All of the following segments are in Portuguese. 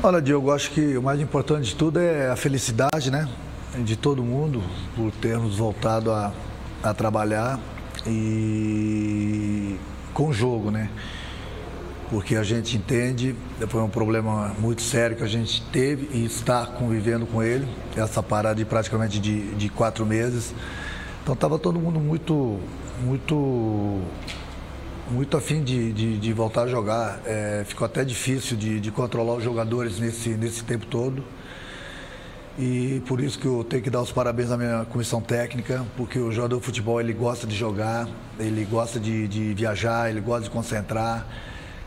Olha, Diogo, acho que o mais importante de tudo é a felicidade, né? De todo mundo por termos voltado a, a trabalhar e com o jogo, né? Porque a gente entende, foi um problema muito sério que a gente teve e está convivendo com ele, essa parada de praticamente de, de quatro meses. Então estava todo mundo muito, muito muito afim de, de, de voltar a jogar. É, ficou até difícil de, de, controlar os jogadores nesse, nesse tempo todo. E por isso que eu tenho que dar os parabéns à minha comissão técnica, porque o jogador de futebol ele gosta de jogar, ele gosta de, de viajar, ele gosta de concentrar.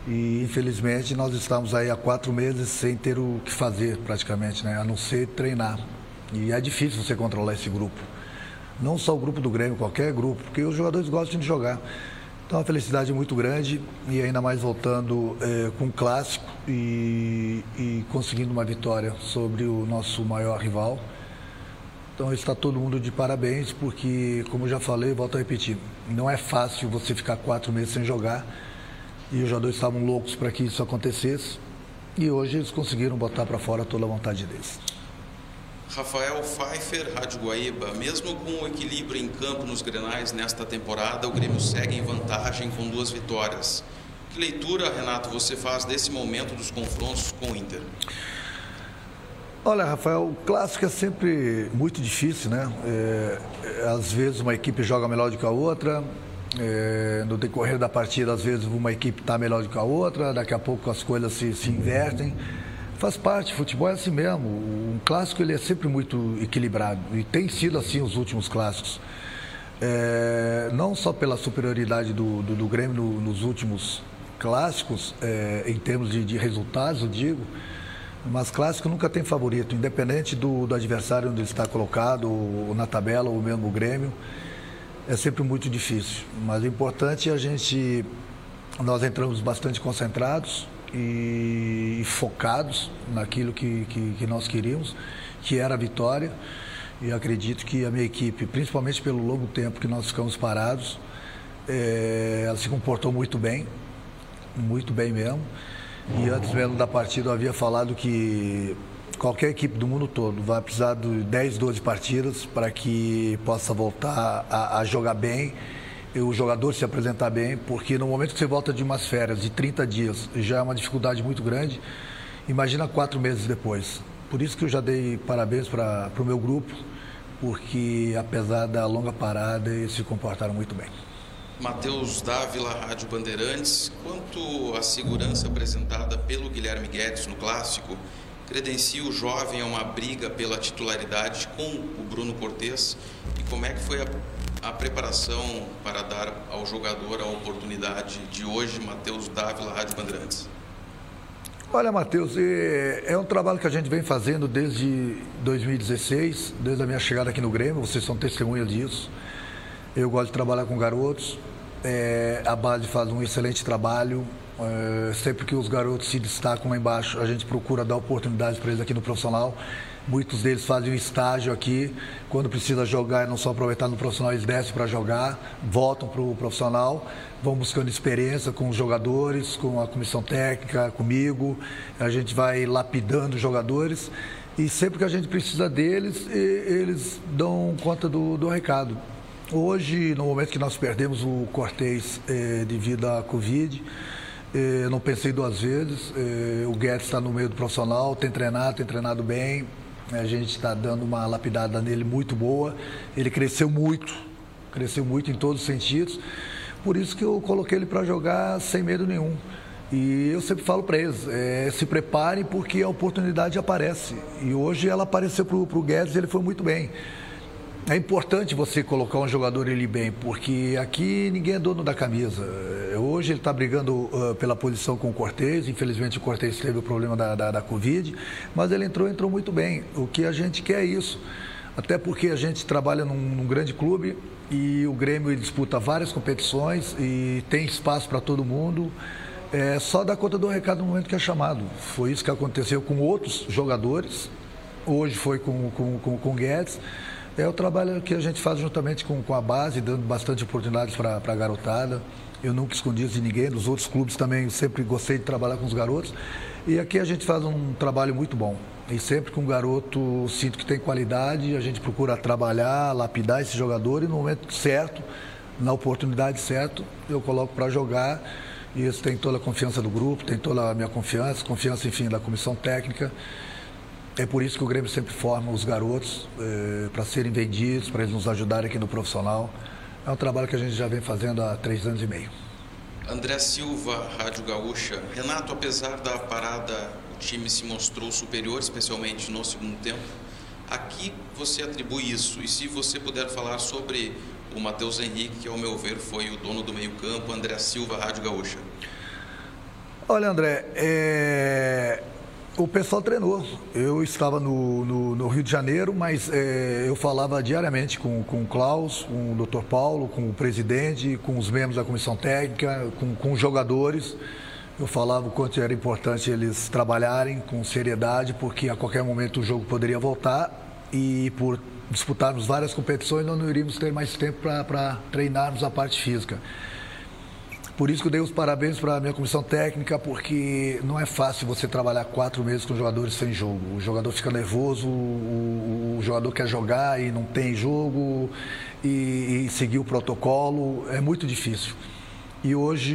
E infelizmente nós estamos aí há quatro meses sem ter o que fazer praticamente, né? a não ser treinar. E é difícil você controlar esse grupo. Não só o grupo do Grêmio, qualquer grupo, porque os jogadores gostam de jogar. Então, uma felicidade muito grande e ainda mais voltando é, com um clássico e, e, conseguindo uma vitória sobre o nosso maior rival. Então, está todo mundo de parabéns, porque, como já falei, volto a repetir, não é fácil você ficar quatro meses sem jogar e os jogadores estavam loucos para que isso acontecesse e hoje eles conseguiram botar para fora toda a vontade deles. Rafael Pfeiffer, Rádio Guaíba. Mesmo com o equilíbrio em campo nos grenais nesta temporada, o Grêmio segue em vantagem com duas vitórias. Que leitura, Renato, você faz desse momento dos confrontos com o Inter? Olha, Rafael, o clássico é sempre muito difícil, né? É, às vezes uma equipe joga melhor do que a outra, é, no decorrer da partida, às vezes uma equipe está melhor do que a outra, daqui a pouco as coisas se, se invertem faz parte, futebol é assim mesmo. Um clássico ele é sempre muito equilibrado e tem sido assim os últimos clássicos. É, não só pela superioridade do, do, do Grêmio no, nos últimos clássicos, é, em termos de, de, resultados, eu digo, mas clássico nunca tem favorito, independente do, do adversário onde ele está colocado, ou na tabela, ou mesmo o Grêmio, é sempre muito difícil. Mas o importante é a gente, nós entramos bastante concentrados, e, focados naquilo que, que, que nós queríamos, que era a vitória. E acredito que a minha equipe, principalmente pelo longo tempo que nós ficamos parados, é, ela se comportou muito bem, muito bem mesmo. E antes mesmo da partida eu havia falado que qualquer equipe do mundo todo vai precisar de 10, 12 partidas para que possa voltar a, a jogar bem o jogador se apresentar bem, porque no momento que você volta de umas férias de 30 dias, já é uma dificuldade muito grande, imagina quatro meses depois. Por isso que eu já dei parabéns para o meu grupo, porque apesar da longa parada, eles se comportaram muito bem. Matheus Dávila, Rádio Bandeirantes. Quanto à segurança apresentada pelo Guilherme Guedes no Clássico, credencia o jovem a uma briga pela titularidade com o Bruno Cortes? E como é que foi a a preparação para dar ao jogador a oportunidade de hoje, Matheus Dávila, Rádio Bandeirantes? Olha, Matheus, é, é um trabalho que a gente vem fazendo desde 2016, desde a minha chegada aqui no Grêmio, vocês são testemunhas disso. Eu gosto de trabalhar com garotos, é, a base faz um excelente trabalho. É, sempre que os garotos se destacam lá embaixo, a gente procura dar oportunidades para eles aqui no profissional. Muitos deles fazem um estágio aqui. Quando precisa jogar e não só aproveitar no profissional, eles descem para jogar, voltam para o profissional, vão buscando experiência com os jogadores, com a comissão técnica, comigo. A gente vai lapidando os jogadores e sempre que a gente precisa deles, eles dão conta do, do recado. Hoje, no momento que nós perdemos o Cortez eh, devido à Covid, eh, não pensei duas vezes. Eh, o Guedes está no meio do profissional, tem treinado, tem treinado bem, a gente está dando uma lapidada nele muito boa. Ele cresceu muito, cresceu muito em todos os sentidos. Por isso que eu coloquei ele para jogar sem medo nenhum. E eu sempre falo para eles, é, se preparem porque a oportunidade aparece. E hoje ela apareceu para o Guedes e ele foi muito bem. É importante você colocar um jogador ele bem, porque aqui ninguém é dono da camisa. Hoje ele está brigando uh, pela posição com o Cortez, infelizmente o Cortez teve o problema da, da, da, Covid, mas ele entrou, entrou muito bem. O que a gente quer é isso. Até porque a gente trabalha num, num grande clube e o Grêmio disputa várias competições e tem espaço para todo mundo. É só dar conta do recado no momento que é chamado. Foi isso que aconteceu com outros jogadores. Hoje foi com, com, com, com Guedes. É o trabalho que a gente faz juntamente com, com a base, dando bastante oportunidades para a garotada. Eu nunca escondi isso de ninguém, dos outros clubes também sempre gostei de trabalhar com os garotos. E aqui a gente faz um trabalho muito bom. E sempre que um garoto sinto que tem qualidade, a gente procura trabalhar, lapidar esse jogador e no momento certo, na oportunidade certa, eu coloco para jogar. E isso tem toda a confiança do grupo, tem toda a minha confiança, confiança, enfim, da comissão técnica. É por isso que o Grêmio sempre forma os garotos eh, para serem vendidos, para eles nos ajudarem aqui no profissional. É um trabalho que a gente já vem fazendo há três anos e meio. André Silva, Rádio Gaúcha. Renato, apesar da parada, o time se mostrou superior, especialmente no segundo tempo. Aqui você atribui isso. E se você puder falar sobre o Matheus Henrique, que ao meu ver foi o dono do meio-campo, André Silva, Rádio Gaúcha. Olha, André, é... o pessoal treinou. Eu estava no, no, no Rio de Janeiro, mas é, eu falava diariamente com, com o Klaus, com o Dr. Paulo, com o presidente, com os membros da comissão técnica, com, com os jogadores. Eu falava o quanto era importante eles trabalharem com seriedade, porque a qualquer momento o jogo poderia voltar e por disputarmos várias competições, nós não iríamos ter mais tempo para treinarmos a parte física. Por isso que eu dei os parabéns para a minha comissão técnica, porque não é fácil você trabalhar quatro meses com jogadores sem jogo. O jogador fica nervoso, o, o jogador quer jogar e não tem jogo, e, e seguir o protocolo, é muito difícil. E hoje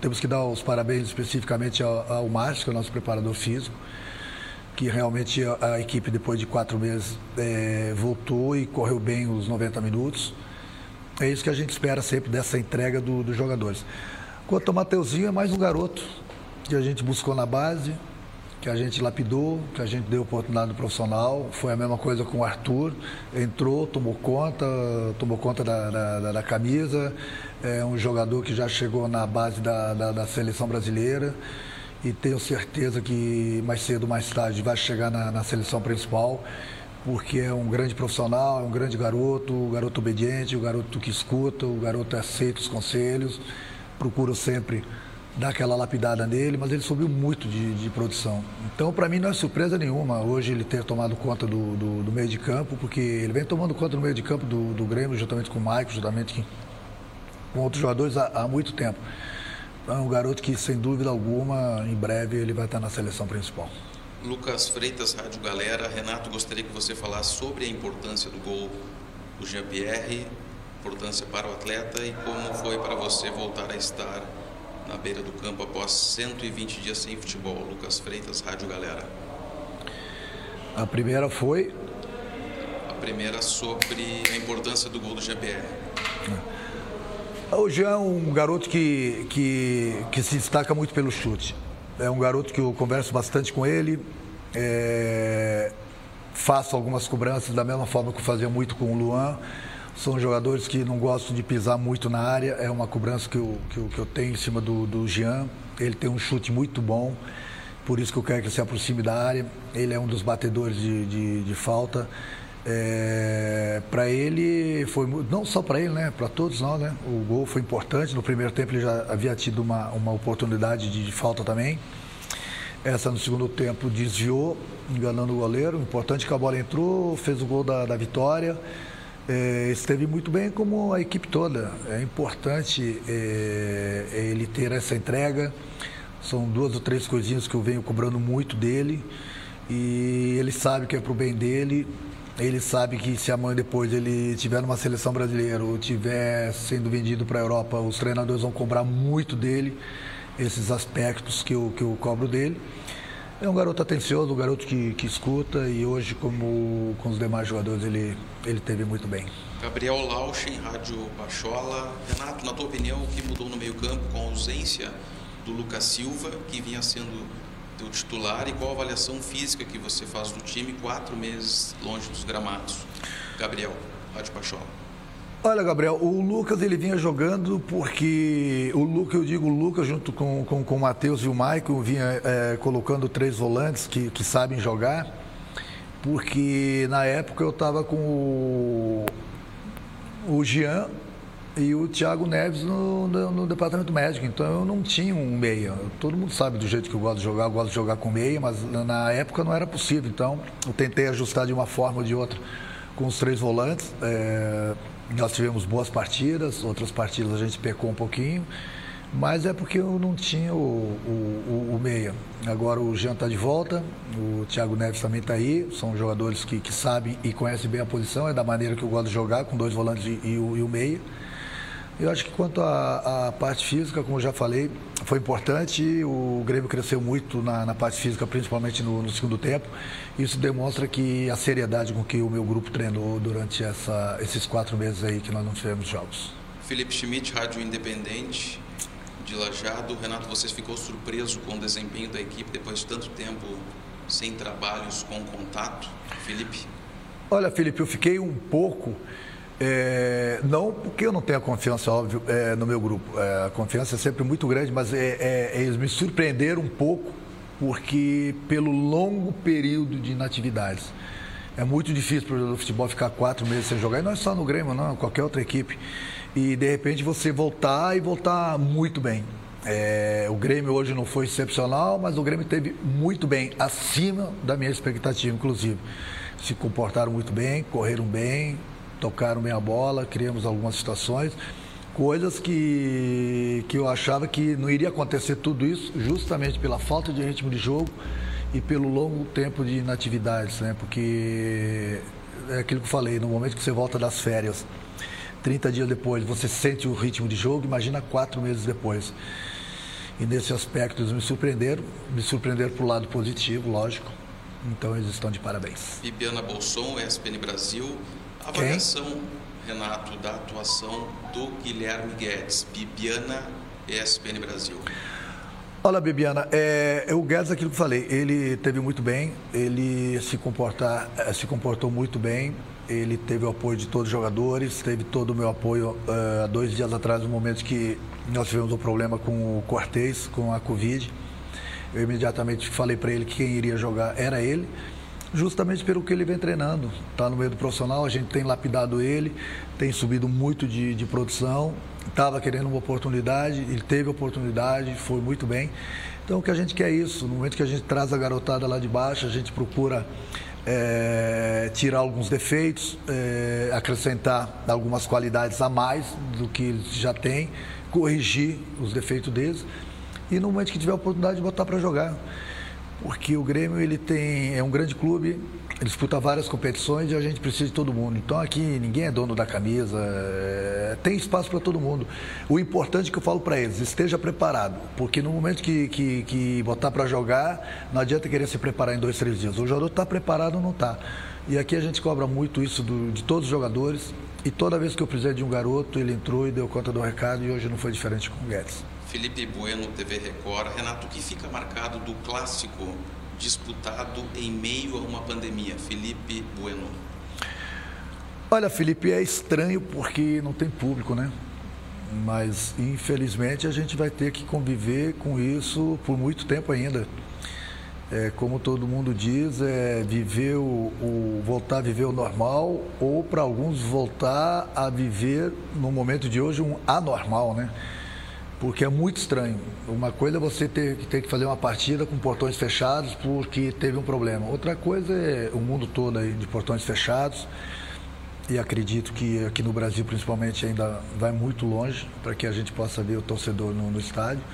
temos que dar os parabéns especificamente ao, Márcio, que é o nosso preparador físico, que realmente a, a equipe, depois de quatro meses, é, voltou e correu bem os 90 minutos. É isso que a gente espera sempre dessa entrega do, dos jogadores. Quanto ao Mateuzinho, é mais um garoto que a gente buscou na base, que a gente lapidou, que a gente deu oportunidade no profissional. Foi a mesma coisa com o Arthur. Entrou, tomou conta, tomou conta da, da, da camisa. É um jogador que já chegou na base da, da, da seleção brasileira e tenho certeza que mais cedo ou mais tarde vai chegar na, na, seleção principal, porque é um grande profissional, é um grande garoto, um garoto obediente, o um garoto que escuta, o um garoto aceita os conselhos, procuro sempre dar aquela lapidada nele, mas ele subiu muito de, de produção. Então, para mim, não é surpresa nenhuma hoje ele ter tomado conta do, do, do, meio de campo, porque ele vem tomando conta do meio de campo do, do Grêmio, juntamente com o Maicon, juntamente com outros jogadores há, há muito tempo. É um garoto que, sem dúvida alguma, em breve ele vai estar na seleção principal. Lucas Freitas, Rádio Galera. Renato, gostaria que você falasse sobre a importância do gol do Jean-Pierre, importância para o atleta e como foi para você voltar a estar na beira do campo após 120 dias sem futebol. Lucas Freitas, Rádio Galera. A primeira foi? A primeira sobre a importância do gol do Jean-Pierre. É. O Jean é um garoto que, que, que se destaca muito pelo chute. É um garoto que eu converso bastante com ele. É, faço algumas cobranças da mesma forma que eu fazia muito com o Luan. São jogadores que não gostam de pisar muito na área. É uma cobrança que eu, que eu, que eu tenho em cima do, do Jean. Ele tem um chute muito bom, por isso que eu quero que ele se aproxime da área. Ele é um dos batedores de, de, de falta. É, para ele foi não só para ele, né, para todos nós, né. O gol foi importante. No primeiro tempo ele já havia tido uma, uma oportunidade de, de falta também. Essa no segundo tempo desviou, enganando o goleiro. Importante que a bola entrou, fez o gol da, da vitória. É, esteve muito bem como a equipe toda. É importante é, é ele ter essa entrega. São duas ou três coisinhas que eu venho cobrando muito dele. E ele sabe que é para o bem dele ele sabe que se amanhã depois ele tiver numa seleção brasileira ou tiver sendo vendido para a Europa, os treinadores vão cobrar muito dele esses aspectos que eu, que eu cobro dele. É um garoto atencioso, um garoto que, que escuta e hoje, como com os demais jogadores, ele, ele teve muito bem. Gabriel Lauchen, Rádio Bachola. Renato, na tua opinião, o que mudou no meio-campo com a ausência do Lucas Silva, que vinha sendo teu titular e qual a avaliação física que você faz do time quatro meses longe dos gramados? Gabriel, Rádio Pachola. Olha, Gabriel, o Lucas ele vinha jogando porque o Lucas, eu digo o Lucas, junto com, com, com o Matheus e o Maicon, vinha é, colocando três volantes que, que sabem jogar, porque na época eu estava com o, o Jean e o Thiago Neves no, no, no, departamento médico. Então eu não tinha um meia. Todo mundo sabe do jeito que eu gosto de jogar, eu gosto de jogar com meia, mas na época não era possível. Então eu tentei ajustar de uma forma ou de outra com os três volantes. É, nós tivemos boas partidas, outras partidas a gente pecou um pouquinho. Mas é porque eu não tinha o, o, o meia. Agora o Jean está de volta, o Thiago Neves também está aí. São jogadores que, que sabem e conhecem bem a posição, é da maneira que eu gosto de jogar, com dois volantes e, e, o, e o meia. Eu acho que quanto à parte física, como eu já falei, foi importante. O Grêmio cresceu muito na, na parte física, principalmente no, no, segundo tempo. Isso demonstra que a seriedade com que o meu grupo treinou durante essa, esses quatro meses aí que nós não tivemos jogos. Felipe Schmidt, Rádio Independente de Lajado. Renato, você ficou surpreso com o desempenho da equipe depois de tanto tempo sem trabalhos com contato? Felipe? Olha, Felipe, eu fiquei um pouco. É, não porque eu não tenho confiança, óbvio, é, no meu grupo. É, a confiança é sempre muito grande, mas é, é, eles me surpreenderam um pouco, porque pelo longo período de inatividades. É muito difícil para o jogador futebol ficar quatro meses sem jogar, e não é só no Grêmio, não, qualquer outra equipe e de repente você voltar e voltar muito bem. É, o Grêmio hoje não foi excepcional, mas o Grêmio teve muito bem, acima da minha expectativa, inclusive. Se comportaram muito bem, correram bem, tocaram bem a bola, criamos algumas situações, coisas que, que eu achava que não iria acontecer tudo isso, justamente pela falta de ritmo de jogo e pelo longo tempo de inatividades, né? Porque é aquilo que eu falei, no momento que você volta das férias, 30 dias depois você sente o ritmo de jogo, imagina quatro meses depois. E nesse aspecto eles me surpreenderam, me surpreenderam para o lado positivo, lógico. Então eles estão de parabéns. Bibiana Bolson, ESPN Brasil. Avaliação, Quem? Renato, da atuação do Guilherme Guedes. Bibiana, ESPN Brasil. Olha, Bibiana, é, o Guedes, aquilo que eu falei, ele teve muito bem, ele se, comportar, eh, se comportou muito bem, ele teve o apoio de todos os jogadores, teve todo o meu apoio uh, dois dias atrás, no momento que nós tivemos um problema com o Cortez, com a Covid. Eu imediatamente falei para ele que quem iria jogar era ele, justamente pelo que ele vem treinando. Está no meio do profissional, a gente tem lapidado ele, tem subido muito de, de produção, estava querendo uma oportunidade, ele teve oportunidade, foi muito bem. Então o que a gente quer é isso, no momento que a gente traz a garotada lá de baixo, a gente procura é, tirar alguns defeitos, é, acrescentar algumas qualidades a mais do que eles já têm, corrigir os defeitos deles e no momento que tiver a oportunidade de botar para jogar. Porque o Grêmio ele tem, é um grande clube, ele disputa várias competições e a gente precisa de todo mundo. Então aqui ninguém é dono da camisa, é, tem espaço para todo mundo. O importante que eu falo para eles, esteja preparado, porque no momento que, que, que botar para jogar, não adianta querer se preparar em dois, três dias. O jogador está preparado ou não está. E aqui a gente cobra muito isso do, de todos os jogadores. E toda vez que eu precisei de um garoto, ele entrou e deu conta do recado e hoje não foi diferente com o Guedes. Felipe Bueno, TV Record. Renato, o que fica marcado do clássico disputado em meio a uma pandemia? Felipe Bueno. Olha, Felipe, é estranho porque não tem público, né? Mas, infelizmente, a gente vai ter que conviver com isso por muito tempo ainda. É, como todo mundo diz, é viver o, o voltar a viver o normal ou para alguns voltar a viver no momento de hoje um anormal, né? porque é muito estranho. Uma coisa é você ter, ter que fazer uma partida com portões fechados porque teve um problema. Outra coisa é o mundo todo aí de portões fechados. E acredito que aqui no Brasil, principalmente, ainda vai muito longe para que a gente possa ver o torcedor no, no estádio.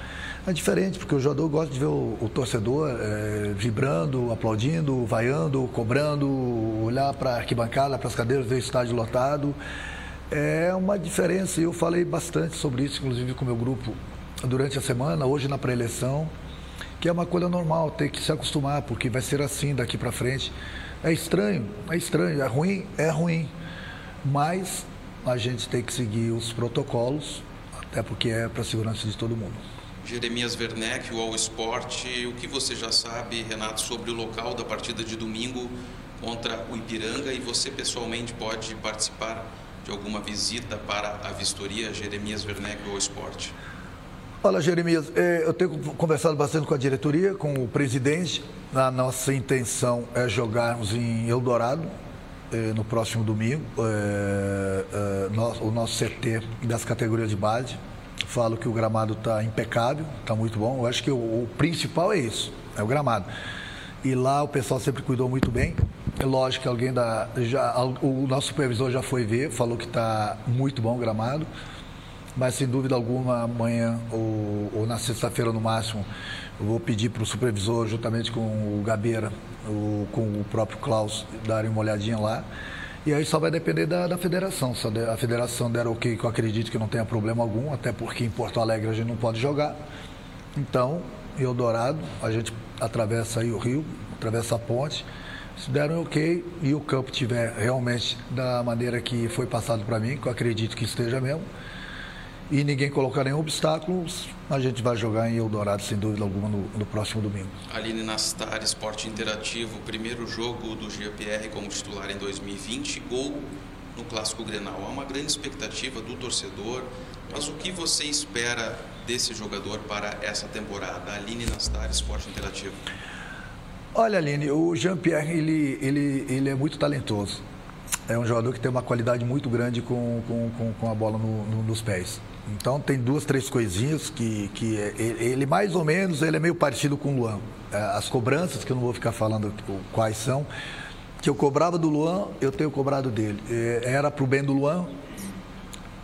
É diferente, porque o jogador gosta de ver o, o torcedor é, vibrando, aplaudindo, vaiando, cobrando, olhar para a arquibancada, para as cadeiras, ver o estádio lotado é uma diferença. Eu falei bastante sobre isso, inclusive com o meu grupo, durante a semana, hoje na pré-eleição, que é uma coisa normal, ter que se acostumar, porque vai ser assim daqui para frente. É estranho, é estranho, é ruim, é ruim. Mas a gente tem que seguir os protocolos, até porque é para a segurança de todo mundo. Jeremias Werneck, o All Sport, o que você já sabe, Renato, sobre o local da partida de domingo contra o Ipiranga e você pessoalmente pode participar de alguma visita para a vistoria Jeremias Werneck ao esporte? Olha, Jeremias, é, eu tenho conversado bastante com a diretoria, com o presidente. A nossa intenção é jogarmos em Eldorado é, no próximo domingo, é, o nosso CT das categorias de base. Falo que o gramado está impecável, está muito bom. Eu acho que o, o principal é isso, é o gramado. E lá o pessoal sempre cuidou muito bem. É lógico que alguém da. Já, o nosso supervisor já foi ver, falou que está muito bom o gramado. mas sem dúvida alguma amanhã ou, ou na sexta-feira no máximo eu vou pedir para o supervisor, juntamente com o Gabeira, o, com o próprio Klaus, darem uma olhadinha lá. E aí só vai depender da, da federação. Se a federação der ok, que eu acredito que não tenha problema algum, até porque em Porto Alegre a gente não pode jogar. Então, em Eldorado, a gente atravessa aí o rio, atravessa a ponte. Se deram ok e o campo tiver realmente da maneira que foi passado para mim, que eu acredito que esteja mesmo, e ninguém colocar nenhum obstáculo, a gente vai jogar em Eldorado, sem dúvida alguma, no, no próximo domingo. Aline Nastar, Esporte Interativo, primeiro jogo do GPR como titular em 2020, gol no Clássico Grenal. Há uma grande expectativa do torcedor, mas o que você espera desse jogador para essa temporada? Aline Nastar, Esporte Interativo. Olha, Aline, o Jean-Pierre, ele, ele, ele é muito talentoso. É um jogador que tem uma qualidade muito grande com, com, com a bola no, no, nos pés. Então tem duas, três coisinhas que, que ele mais ou menos ele é meio parecido com o Luan. É, as cobranças, que eu não vou ficar falando quais são, que eu cobrava do Luan, eu tenho cobrado dele. É, era para o bem do Luan,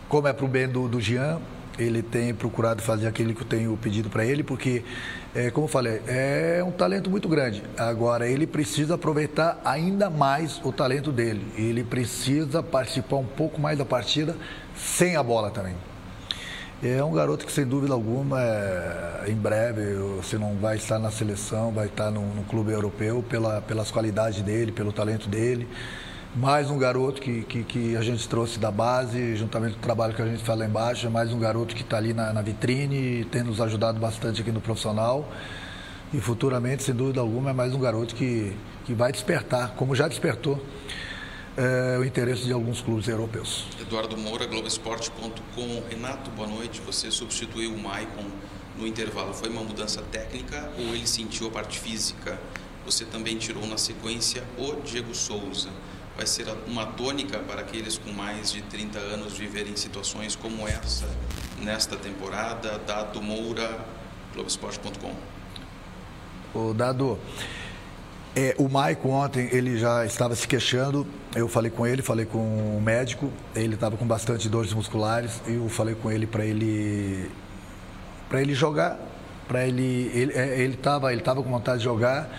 como é para o bem do, do Jean, ele tem procurado fazer aquilo que eu tenho pedido para ele, porque, é, como eu falei, é um talento muito grande. Agora, ele precisa aproveitar ainda mais o talento dele. Ele precisa participar um pouco mais da partida sem a bola também. É um garoto que, sem dúvida alguma, é, em breve, você não vai estar na seleção, vai estar no, no clube europeu pela, pelas qualidades dele, pelo talento dele. Mais um garoto que, que, que, a gente trouxe da base, juntamente com o trabalho que a gente faz lá embaixo. Mais um garoto que está ali na, na vitrine, tem nos ajudado bastante aqui no profissional. E futuramente, sem dúvida alguma, é mais um garoto que, que vai despertar, como já despertou é, o interesse de alguns clubes europeus. Eduardo Moura, Globoesporte.com. Renato, boa noite. Você substituiu o Maicon no intervalo. Foi uma mudança técnica ou ele sentiu a parte física? Você também tirou na sequência o Diego Souza. Vai ser uma tônica para aqueles com mais de 30 anos viverem situações como essa nesta temporada? Dado Moura, Globoesporte.com. O Dado, é, o Maico ontem ele já estava se queixando. Eu falei com ele, falei com o médico. Ele estava com bastante dores musculares. Eu falei com ele para ele para ele jogar, para ele ele é, ele estava ele tava com vontade de jogar.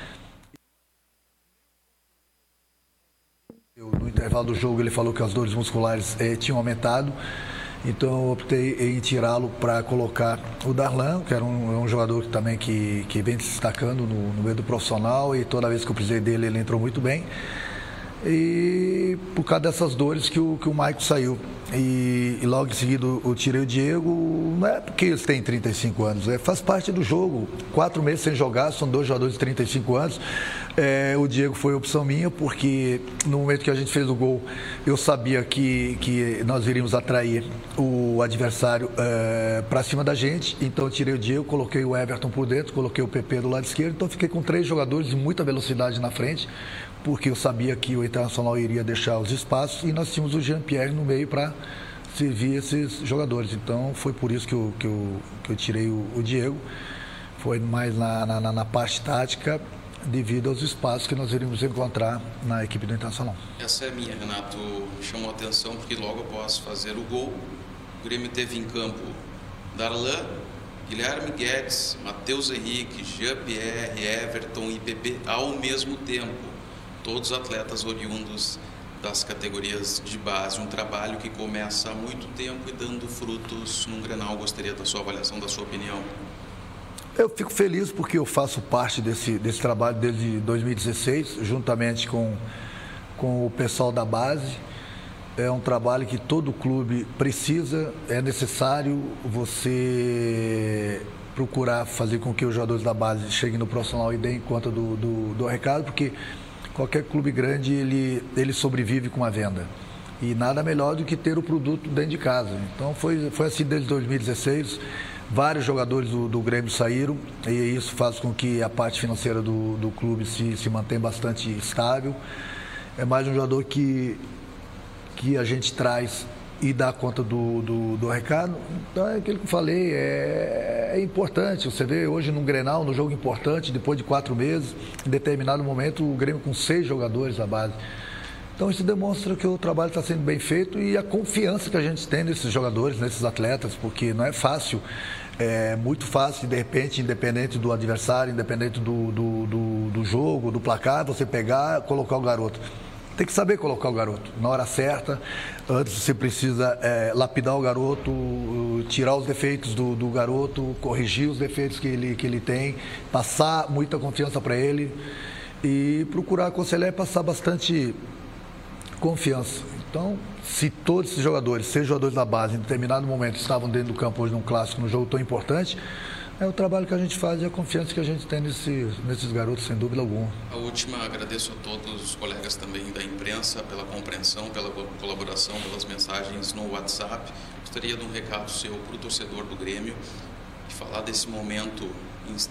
Eu, no intervalo do jogo ele falou que as dores musculares eh, tinham aumentado. Então eu optei em tirá-lo para colocar o Darlan, que era um, é um jogador que, também que, que vem se destacando no, no, meio do profissional e toda vez que eu precisei dele ele entrou muito bem. E por causa dessas dores que o, que o Maico saiu. E, e, logo em seguida eu tirei o Diego, não é porque eles têm 35 anos, é, faz parte do jogo. Quatro meses sem jogar, são dois jogadores de 35 anos. É, o Diego foi opção minha, porque no momento que a gente fez o gol, eu sabia que, que nós iríamos atrair o adversário é, para cima da gente. Então eu tirei o Diego, coloquei o Everton por dentro, coloquei o PP do lado esquerdo. Então fiquei com três jogadores de muita velocidade na frente porque eu sabia que o Internacional iria deixar os espaços e nós tínhamos o Jean-Pierre no meio para servir esses jogadores. Então foi por isso que eu, que eu, que eu tirei o, o Diego. Foi mais na, na, na, parte tática, devido aos espaços que nós iríamos encontrar na equipe do Internacional. Essa é minha, Renato. Chamou atenção porque logo após fazer o gol, o Grêmio teve em campo Darlan, Guilherme Guedes, Matheus Henrique, Jean-Pierre, Everton e PP ao mesmo tempo todos atletas oriundos das categorias de base, um trabalho que começa há muito tempo e dando frutos num Grenal. Gostaria da sua avaliação, da sua opinião. Eu fico feliz porque eu faço parte desse, desse trabalho desde 2016, juntamente com, com o pessoal da base. É um trabalho que todo clube precisa, é necessário você procurar fazer com que os jogadores da base cheguem no profissional e deem conta do, do, do recado, porque qualquer clube grande ele, ele sobrevive com a venda. E nada melhor do que ter o produto dentro de casa. Então foi, foi assim desde 2016. Vários jogadores do, do Grêmio saíram e isso faz com que a parte financeira do, do clube se, se mantenha bastante estável. É mais um jogador que, que a gente traz e dar conta do, do, do, recado. Então é aquilo que eu falei, é, é, importante. Você vê hoje num Grenal, no jogo importante, depois de quatro meses, em determinado momento, o Grêmio com seis jogadores à base. Então isso demonstra que o trabalho está sendo bem feito e a confiança que a gente tem nesses jogadores, nesses atletas, porque não é fácil, é muito fácil, de repente, independente do adversário, independente do, do, do, do jogo, do placar, você pegar, colocar o garoto tem que saber colocar o garoto na hora certa. Antes você precisa é, lapidar o garoto, tirar os defeitos do, do, garoto, corrigir os defeitos que ele, que ele tem, passar muita confiança para ele e procurar aconselhar e passar bastante confiança. Então, se todos esses jogadores, sejam jogadores da base, em determinado momento estavam dentro do campo hoje num clássico, num jogo tão importante, é o trabalho que a gente faz e a confiança que a gente tem nesse, nesses garotos, sem dúvida alguma. A última, agradeço a todos os colegas também da imprensa pela compreensão, pela colaboração, pelas mensagens no WhatsApp. Gostaria de um recado seu para o torcedor do Grêmio, e falar desse momento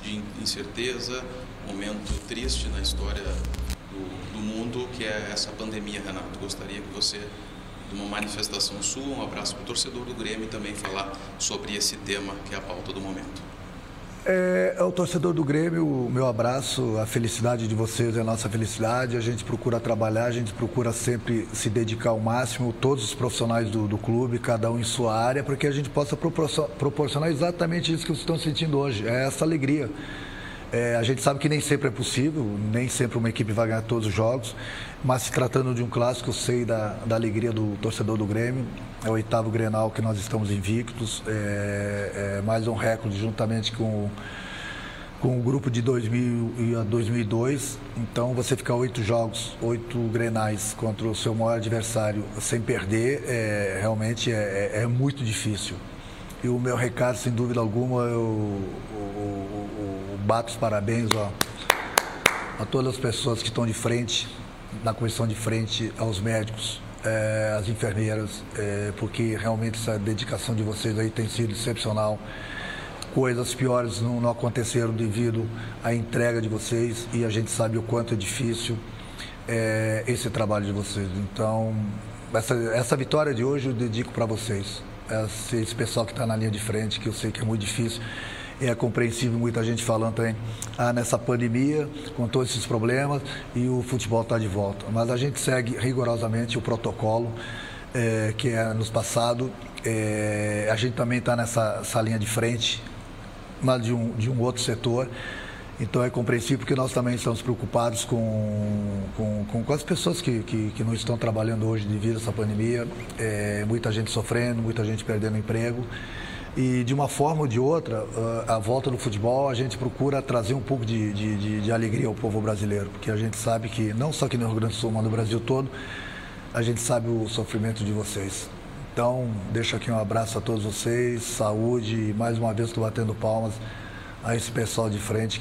de incerteza, momento triste na história do, do mundo, que é essa pandemia, Renato. Gostaria que você de uma manifestação sua, um abraço para o torcedor do Grêmio e também falar sobre esse tema que é a pauta do momento. É, ao torcedor do Grêmio, o meu abraço, a felicidade de vocês é a nossa felicidade. A gente procura trabalhar, a gente procura sempre se dedicar ao máximo, todos os profissionais do, do clube, cada um em sua área, para que a gente possa proporcionar exatamente isso que vocês estão sentindo hoje, é essa alegria. É, a gente sabe que nem sempre é possível, nem sempre uma equipe vai ganhar todos os jogos, mas se tratando de um clássico, sei da, da alegria do torcedor do Grêmio. É o oitavo Grenal que nós estamos invictos, é, é mais um recorde juntamente com, com o grupo de 2000 a 2002. Então, você ficar oito jogos, oito Grenais contra o seu maior adversário sem perder, é, realmente é, é, é muito difícil. E o meu recado, sem dúvida alguma, eu, eu bato os parabéns ó, a todas as pessoas que estão de frente, na comissão de frente, aos médicos, é, às enfermeiras, é, porque realmente essa dedicação de vocês aí tem sido excepcional. Coisas piores não, não aconteceram devido à entrega de vocês e a gente sabe o quanto é difícil é, esse trabalho de vocês. Então, essa, essa vitória de hoje eu dedico para vocês esse, esse pessoal que está na linha de frente, que eu sei que é muito difícil. É compreensível muita gente falando também ah, nessa pandemia, com todos esses problemas, e o futebol está de volta. Mas a gente segue rigorosamente o protocolo é, que é nos passado. É, a gente também está nessa linha de frente, mas de um, de um outro setor. Então é compreensível porque nós também estamos preocupados com, com, com, com as pessoas que, que, que, não estão trabalhando hoje devido a essa pandemia. É, muita gente sofrendo, muita gente perdendo emprego. E de uma forma ou de outra, a volta do futebol, a gente procura trazer um pouco de, de, de, de alegria ao povo brasileiro, porque a gente sabe que, não só aqui no Rio Grande do Sul, mas no Brasil todo, a gente sabe o sofrimento de vocês. Então, deixo aqui um abraço a todos vocês, saúde e mais uma vez estou batendo palmas a esse pessoal de frente